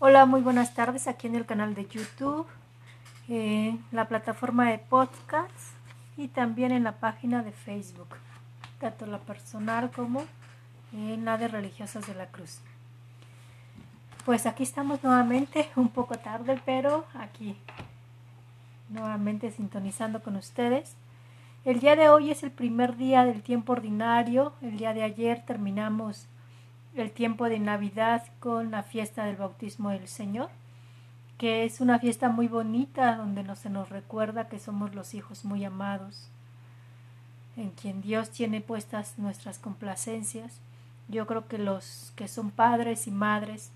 Hola, muy buenas tardes aquí en el canal de YouTube, en la plataforma de podcasts y también en la página de Facebook, tanto la personal como en la de Religiosas de la Cruz. Pues aquí estamos nuevamente, un poco tarde, pero aquí nuevamente sintonizando con ustedes. El día de hoy es el primer día del tiempo ordinario, el día de ayer terminamos el tiempo de Navidad con la fiesta del bautismo del Señor, que es una fiesta muy bonita donde no se nos recuerda que somos los hijos muy amados, en quien Dios tiene puestas nuestras complacencias. Yo creo que los que son padres y madres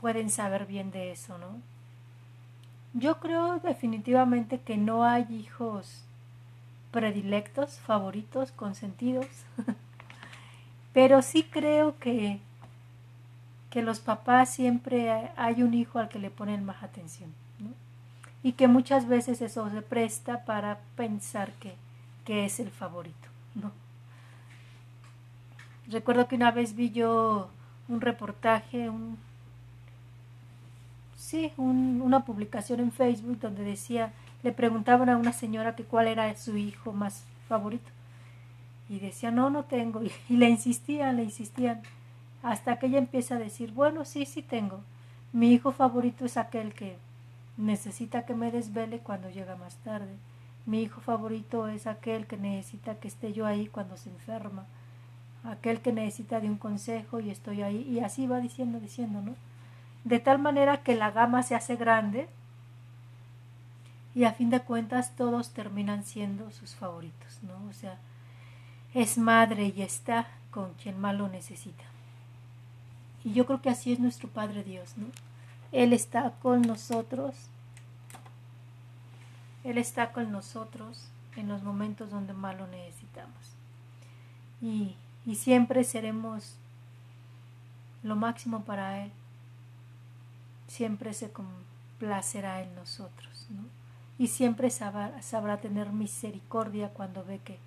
pueden saber bien de eso, ¿no? Yo creo definitivamente que no hay hijos predilectos, favoritos, consentidos, pero sí creo que que los papás siempre hay un hijo al que le ponen más atención. Y que muchas veces eso se presta para pensar que, que es el favorito. ¿no? Recuerdo que una vez vi yo un reportaje, un, sí, una publicación en Facebook donde decía, le preguntaban a una señora que cuál era su hijo más favorito. Y decía, no, no tengo. Y, le insistían, le insistían hasta que ella empieza a decir, bueno, sí, sí tengo. Mi hijo favorito es aquel que necesita que me desvele cuando llega más tarde. Mi hijo favorito es aquel que necesita que esté yo ahí cuando se enferma. Aquel que necesita de un consejo y estoy ahí. Y así va diciendo, diciendo, ¿no? De tal manera que la gama se hace grande y a fin de cuentas todos terminan siendo sus favoritos, ¿no? O sea, es madre y está con quien más lo necesita. Y yo creo que así es nuestro Padre Dios, ¿no? Él está con nosotros. Él está con nosotros en los momentos donde más lo necesitamos. Y, y siempre seremos lo máximo para Él. Siempre se complacerá en nosotros, ¿no? Y siempre sabrá, sabrá tener misericordia cuando ve que,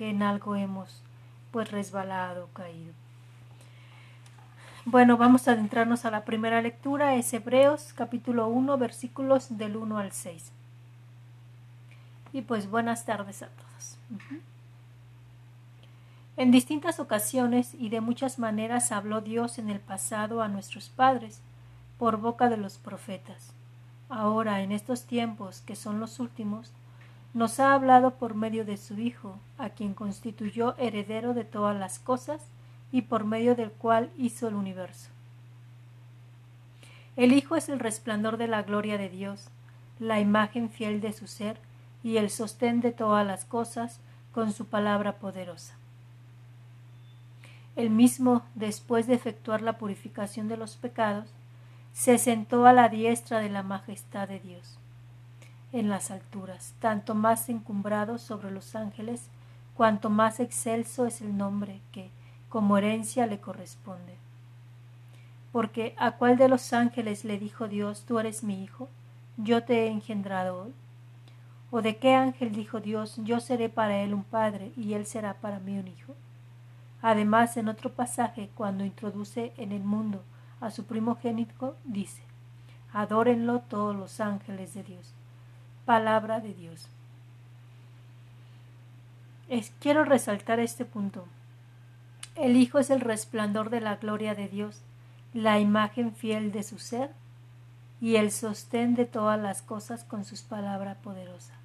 que en algo hemos pues resbalado, caído. Bueno, vamos a adentrarnos a la primera lectura, es Hebreos capítulo 1, versículos del 1 al 6. Y pues buenas tardes a todos. En distintas ocasiones y de muchas maneras habló Dios en el pasado a nuestros padres por boca de los profetas. Ahora, en estos tiempos, que son los últimos, nos ha hablado por medio de su Hijo, a quien constituyó heredero de todas las cosas, y por medio del cual hizo el universo. El Hijo es el resplandor de la gloria de Dios, la imagen fiel de su ser y el sostén de todas las cosas con su palabra poderosa. El mismo, después de efectuar la purificación de los pecados, se sentó a la diestra de la majestad de Dios, en las alturas, tanto más encumbrado sobre los ángeles, cuanto más excelso es el nombre que, como herencia le corresponde. Porque ¿a cuál de los ángeles le dijo Dios, tú eres mi hijo, yo te he engendrado hoy? ¿O de qué ángel dijo Dios, yo seré para él un padre y él será para mí un hijo? Además, en otro pasaje, cuando introduce en el mundo a su primogénito, dice, Adórenlo todos los ángeles de Dios. Palabra de Dios. Es, quiero resaltar este punto. El Hijo es el resplandor de la gloria de Dios, la imagen fiel de su ser y el sostén de todas las cosas con sus palabras poderosas.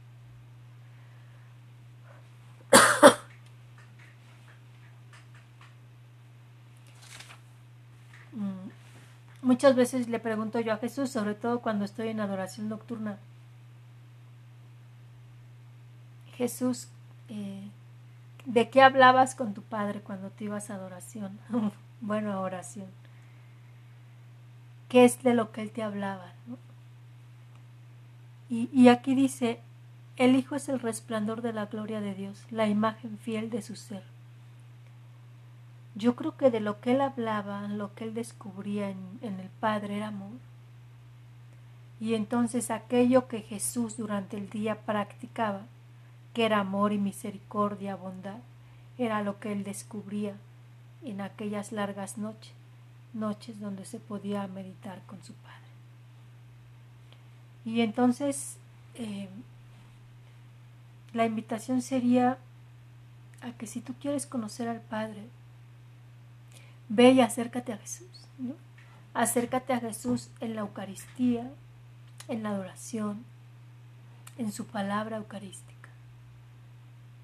Mm, muchas veces le pregunto yo a Jesús, sobre todo cuando estoy en adoración nocturna, Jesús, eh, ¿De qué hablabas con tu padre cuando te ibas a adoración? bueno, a oración. ¿Qué es de lo que él te hablaba? Y, aquí dice, el Hijo es el resplandor de la gloria de Dios, la imagen fiel de su ser. Yo creo que de lo que él hablaba, lo que él descubría en, en, el Padre era amor. Y entonces aquello que Jesús durante el día practicaba que era amor y misericordia, bondad, era lo que él descubría en aquellas largas noches, noches donde se podía meditar con su padre. Y entonces eh, la invitación sería a que si tú quieres conocer al Padre, ve y acércate a Jesús. Acércate a Jesús en la Eucaristía, en la adoración, en su palabra eucarística.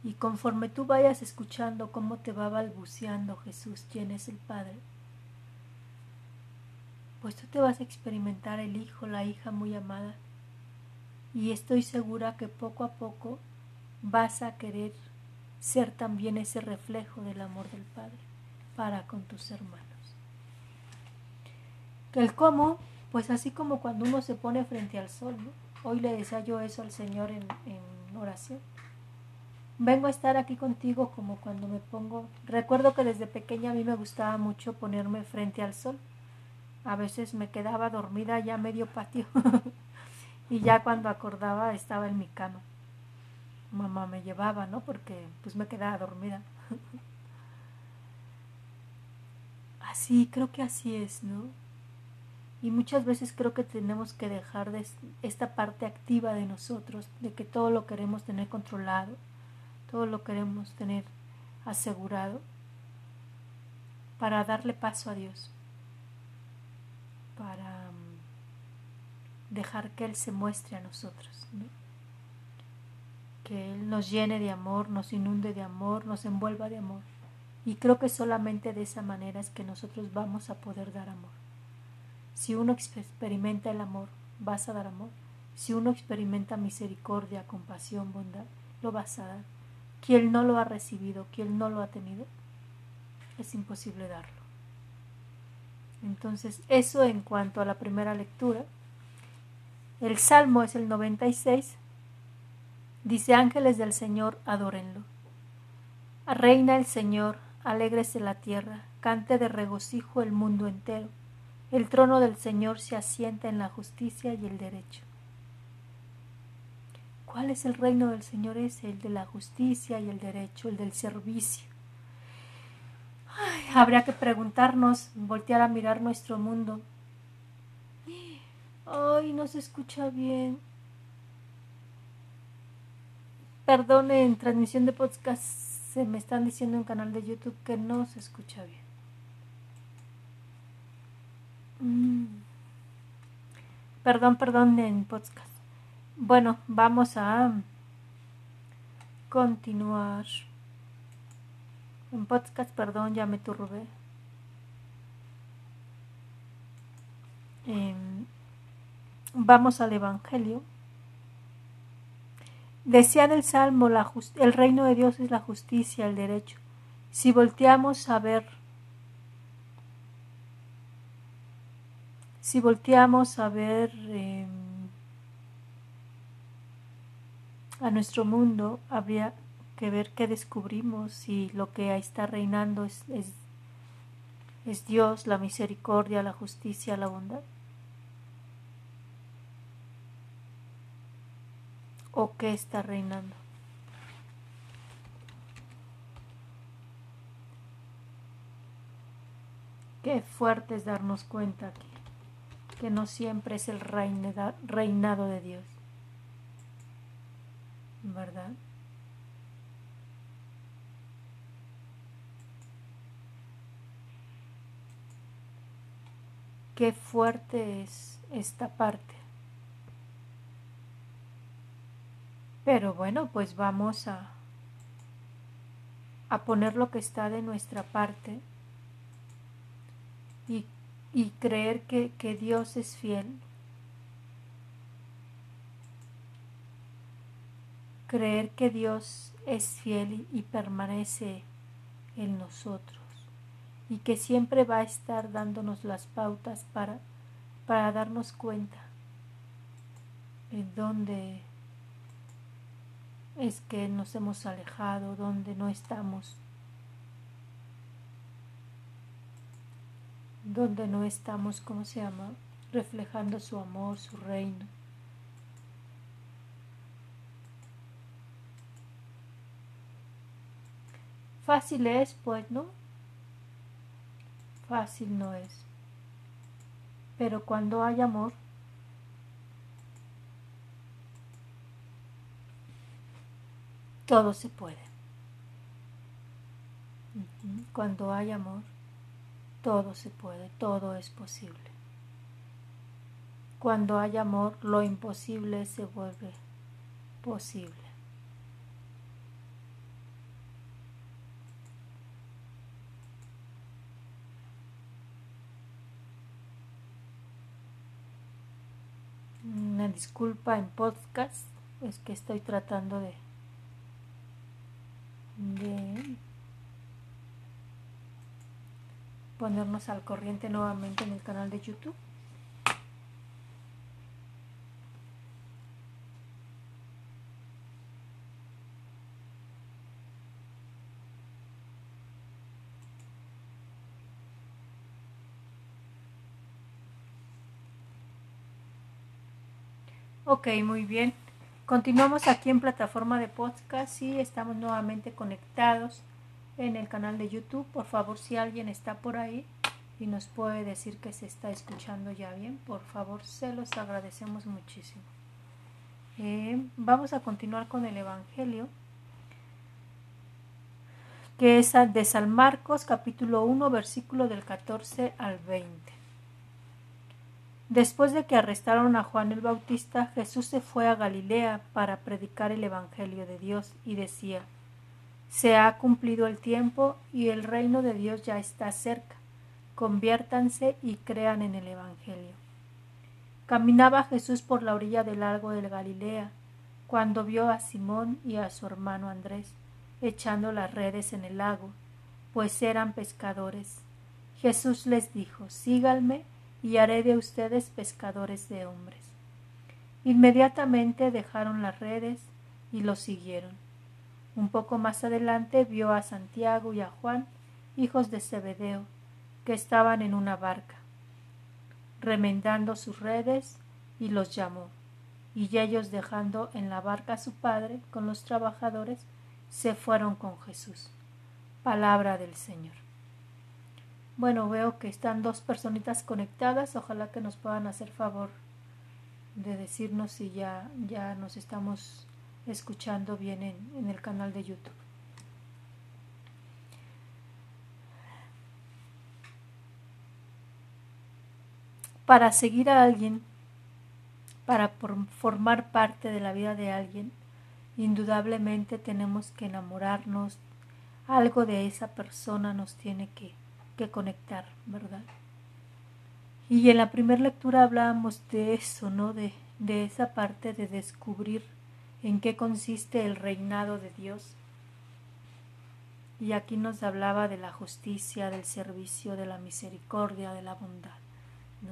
Y conforme tú vayas escuchando cómo te va balbuceando Jesús, quién es el Padre, pues tú te vas a experimentar el hijo, la hija muy amada. Y estoy segura que poco a poco vas a querer ser también ese reflejo del amor del Padre para con tus hermanos. El cómo, pues así como cuando uno se pone frente al sol, hoy le decía yo eso al Señor en, en oración. Vengo a estar aquí contigo como cuando me pongo, recuerdo que desde pequeña a mí me gustaba mucho ponerme frente al sol a veces me quedaba dormida ya medio patio y ya cuando acordaba estaba en mi cama. Mamá me llevaba, ¿no? Porque pues me quedaba dormida. así, creo que así es, ¿no? Y muchas veces creo que tenemos que dejar de esta parte activa de nosotros, de que todo lo queremos tener controlado, todo lo queremos tener asegurado, para darle paso a Dios para mm, dejar que Él se muestre a nosotros, que Él nos llene de amor, nos inunde de amor, nos envuelva de amor. Y creo que solamente de esa manera es que nosotros vamos a poder dar amor. Si uno experimenta el amor, vas a dar amor. Si uno experimenta misericordia, compasión, bondad, lo vas a dar. Quien no lo ha recibido, quien no lo ha tenido, es imposible darlo. Entonces, eso en cuanto a la primera lectura. El Salmo es el 96. Dice, ángeles del Señor, adórenlo. Reina el Señor, alégrese la tierra, cante de regocijo el mundo entero. El trono del Señor se asienta en la justicia y el derecho. ¿Cuál es el reino del Señor? Es el de la justicia y el derecho, el del servicio habría que preguntarnos, voltear a mirar nuestro mundo. Ay, no se escucha bien. Perdone, en transmisión de podcast se me están diciendo en canal de YouTube que no se escucha bien. Mm. Perdón, perdón en podcast. Bueno, vamos a continuar. En podcast, perdón, ya me turbé. Em, vamos al Evangelio. Decía en el Salmo, la el reino de Dios es la justicia, el derecho. Si volteamos a ver, si volteamos a ver em, a nuestro mundo, habría que ver qué descubrimos si lo que está reinando es, es, Dios, la misericordia, la justicia, la bondad. ¿O qué está reinando? Qué fuerte es darnos cuenta que, que no siempre es el reinado de Dios. ¿Verdad? Qué fuerte es esta parte. Pero bueno, pues vamos a, a poner lo que está de nuestra parte y, y creer que, que Dios es fiel. Creer que Dios es fiel y permanece en nosotros y que siempre va a estar dándonos las pautas para, para darnos cuenta en dónde es que nos hemos alejado, dónde no estamos, dónde no estamos, ¿cómo se llama? Reflejando su amor, su reino. Fácil es, pues, ¿no? fácil no es. Pero cuando hay amor, todo se puede. Cuando hay amor, todo se puede, todo es posible. Cuando hay amor, lo imposible se vuelve posible. Disculpa en podcast, es que estoy tratando de ponernos al corriente nuevamente en el canal de YouTube. Ok, muy bien. Continuamos aquí en plataforma de podcast y estamos nuevamente conectados en el canal de YouTube. Por favor, si alguien está por ahí y nos puede decir que se está escuchando ya bien, por favor, se los agradecemos muchísimo. Eh, vamos a continuar con el Evangelio, que es de San Marcos, capítulo 1, versículo del 14 al 20. Después de que arrestaron a Juan el Bautista, Jesús se fue a Galilea para predicar el Evangelio de Dios y decía, se ha cumplido el tiempo y el reino de Dios ya está cerca. Conviértanse y crean en el Evangelio. Caminaba Jesús por la orilla del lago del Galilea, cuando vio a Simón y a su hermano Andrés echando las redes en el lago, pues eran pescadores. Jesús les dijo, síganme y haré de ustedes pescadores de hombres. Inmediatamente dejaron las redes y lo siguieron. Un poco más adelante vio a Santiago y a Juan, hijos de Zebedeo, que estaban en una barca, remendando sus redes, y los llamó. Y ellos dejando en la barca a su padre con los trabajadores, se fueron con Jesús. Palabra del Señor. Bueno, veo que están dos personitas conectadas. Ojalá que nos puedan hacer favor de decirnos si ya, ya nos estamos escuchando bien en, el canal de YouTube. Para seguir a alguien, para formar parte de la vida de alguien, indudablemente tenemos que enamorarnos, algo de esa persona nos tiene que, que conectar, ¿verdad? Y en la primera lectura hablábamos de eso, ¿no? De, de esa parte de descubrir en qué consiste el reinado de Dios. Y aquí nos hablaba de la justicia, del servicio, de la misericordia, de la bondad. ¿no?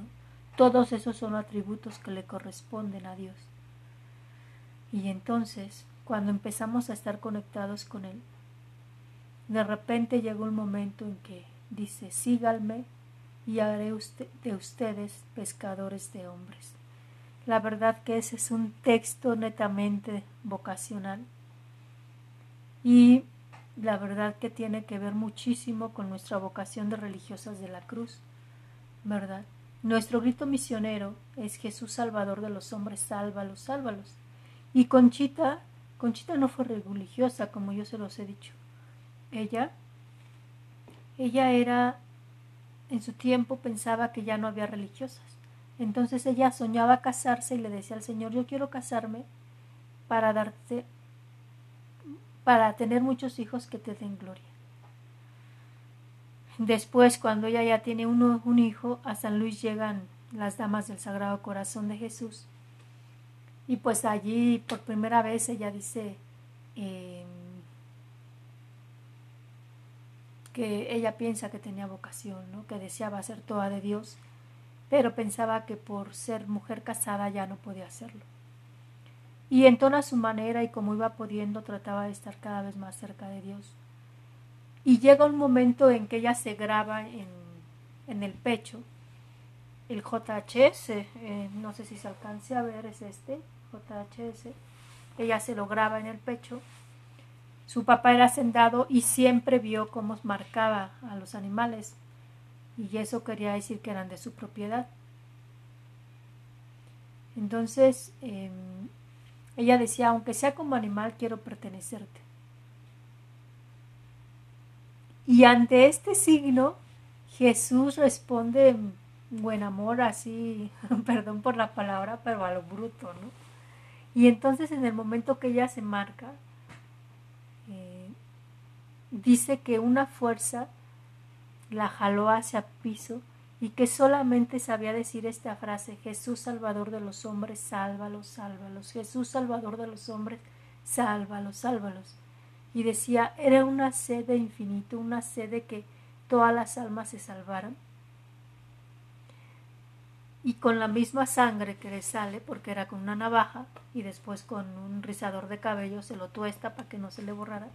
Todos esos son atributos que le corresponden a Dios. Y entonces, cuando empezamos a estar conectados con Él, de repente llegó un momento en que dice, síganme y haré de ustedes pescadores de hombres. La verdad que ese es un texto netamente vocacional y la verdad que tiene que ver muchísimo con nuestra vocación de religiosas de la cruz, ¿verdad? Nuestro grito misionero es Jesús Salvador de los hombres, sálvalos, sálvalos. Y Conchita, Conchita no fue religiosa, como yo se los he dicho. Ella, ella era, en su tiempo pensaba que ya no había religiosas. Entonces ella soñaba casarse y le decía al Señor, yo quiero casarme para darte, para tener muchos hijos que te den gloria. Después, cuando ella ya tiene uno, un hijo, a San Luis llegan las damas del Sagrado Corazón de Jesús. Y pues allí por primera vez ella dice em, que ella piensa que tenía vocación, ¿no? que deseaba ser toda de Dios pero pensaba que por ser mujer casada ya no podía hacerlo. Y en toda su manera y como iba pudiendo trataba de estar cada vez más cerca de Dios. Y llega un momento en que ella se graba en, en el pecho el JHS, eh, no sé si se alcance a ver, es este, JHS, ella se lo graba en el pecho. Su papá era hacendado y siempre vio cómo marcaba a los animales y eso quería decir que eran de su propiedad. Entonces, em, ella decía, aunque sea como animal, quiero pertenecerte. Y ante este signo, Jesús responde en buen amor, así, perdón por la palabra, pero a lo bruto, ¿no? Y entonces en el momento que ella se marca, dice que una fuerza la jaló hacia piso y que solamente sabía decir esta frase, Jesús Salvador de los hombres, sálvalos, sálvalos, Jesús Salvador de los hombres, sálvalos, sálvalos y decía, era una sed de infinito, una sed de que todas las almas se salvaran. Y con la misma sangre que le sale, porque era con una navaja y después con un rizador de cabello se lo tuesta para que no se le borrara,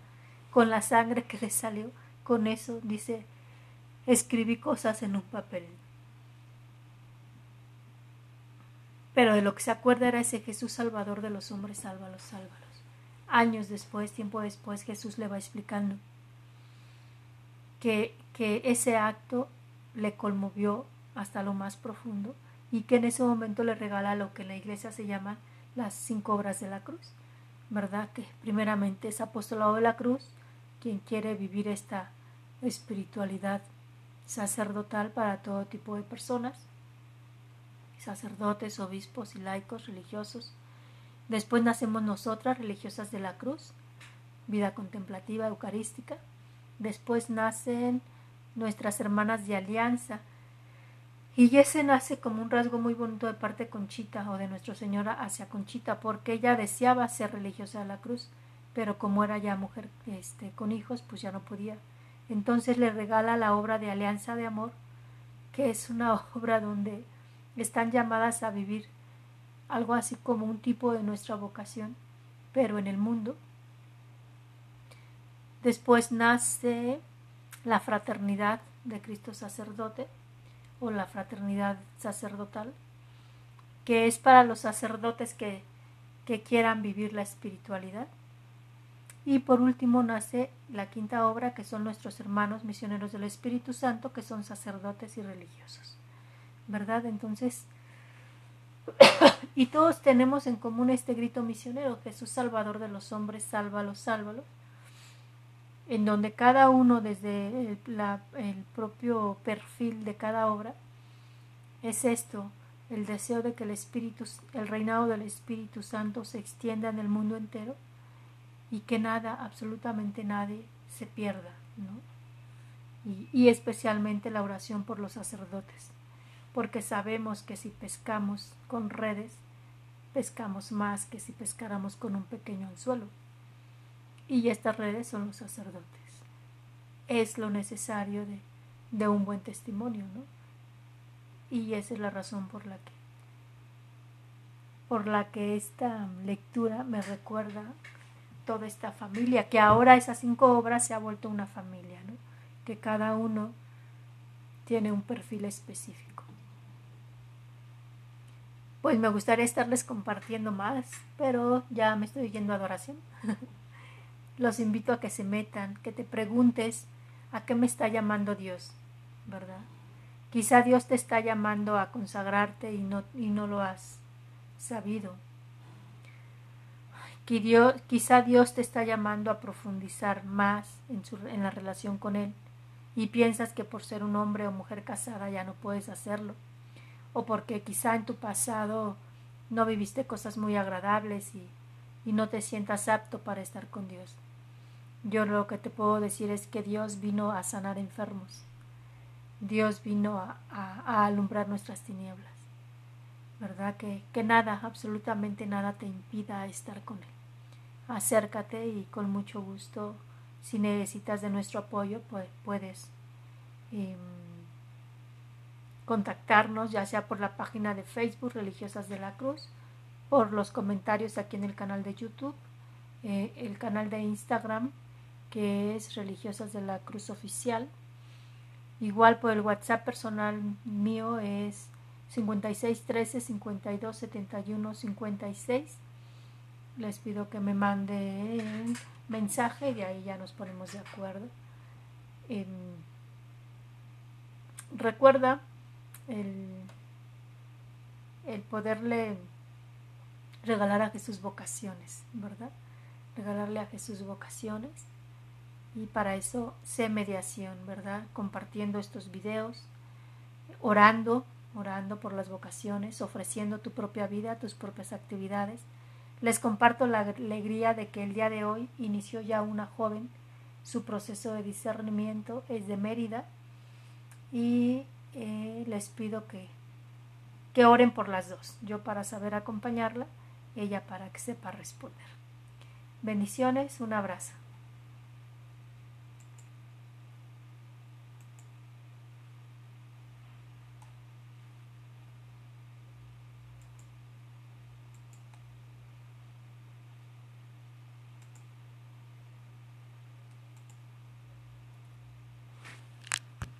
con la sangre que le salió, con eso dice, escribí cosas en un papel. Pero de lo que se acuerda era ese Jesús Salvador de los hombres, sálvalos, sálvalos. Años después, tiempo después, Jesús le va explicando que, que ese acto le conmovió hasta lo más profundo y que en ese momento le regala lo que en la iglesia se llama las cinco obras de la cruz, ¿verdad? Que primeramente es apostolado de la cruz, quien quiere vivir esta espiritualidad sacerdotal para todo tipo de personas, sacerdotes, obispos y laicos religiosos, Después nacemos nosotras, religiosas de la cruz, vida contemplativa eucarística. Después nacen nuestras hermanas de alianza. Y ese nace como un rasgo muy bonito de parte de Conchita o de Nuestra Señora hacia Conchita, porque ella deseaba ser religiosa de la cruz, pero como era ya mujer este, con hijos, pues ya no podía. Entonces le regala la obra de Alianza de Amor, que es una obra donde están llamadas a vivir algo así como un tipo de nuestra vocación, pero en el mundo. Después nace la fraternidad de Cristo sacerdote o la fraternidad sacerdotal, que es para los sacerdotes que, que quieran vivir la espiritualidad. Y por último nace la quinta obra, que son nuestros hermanos misioneros del Espíritu Santo, que son sacerdotes y religiosos. ¿Verdad? Entonces, y todos tenemos en común este grito misionero, Jesús Salvador de los hombres, sálvalos, sálvalos, en donde cada uno desde el, el propio perfil de cada obra es esto, el deseo de que el Espíritu, el reinado del Espíritu Santo se extienda en el mundo entero y que nada, absolutamente nadie, se pierda, ¿no? y, especialmente la oración por los sacerdotes porque sabemos que si pescamos con redes, pescamos más que si pescáramos con un pequeño anzuelo. Y estas redes son los sacerdotes. Es lo necesario de, de un buen testimonio, ¿no? Y esa es la razón por la que por la que esta lectura me recuerda toda esta familia, que ahora esas cinco obras se ha vuelto una familia, ¿no? que cada uno tiene un perfil específico pues me gustaría estarles compartiendo más, pero ya me estoy yendo a adoración. Los invito a que se metan, que te preguntes a qué me está llamando Dios, ¿verdad? Quizá Dios te está llamando a consagrarte y no, y no lo has sabido. Quizá Dios te está llamando a profundizar más en, su, en la relación con Él y piensas que por ser un hombre o mujer casada ya no puedes hacerlo o porque quizá en tu pasado no viviste cosas muy agradables y, no te sientas apto para estar con Dios. Yo lo que te puedo decir es que Dios vino a sanar enfermos. Dios vino a, alumbrar nuestras tinieblas. ¿Verdad? Que, que, nada, absolutamente nada te impida estar con Él. Acércate y con mucho gusto, si necesitas de nuestro apoyo, puedes. Em, contactarnos ya sea por la página de Facebook Religiosas de la Cruz, por los comentarios aquí en el canal de YouTube, eh, el canal de Instagram que es Religiosas de la Cruz Oficial. Igual por el WhatsApp personal mío es 5613 52 71 56. Les pido que me manden mensaje y ahí ya nos ponemos de acuerdo. Em, recuerda el, el poderle regalar a Jesús vocaciones, ¿verdad? Regalarle a Jesús vocaciones. Y para eso sé mediación, ¿verdad? Compartiendo estos videos, orando, orando por las vocaciones, ofreciendo tu propia vida, tus propias actividades. Les comparto la alegría de que el día de hoy inició ya una joven su proceso de discernimiento, es de Mérida, y eh, les pido que, que oren por las dos, yo para saber acompañarla, ella para que sepa responder. Bendiciones, un abrazo.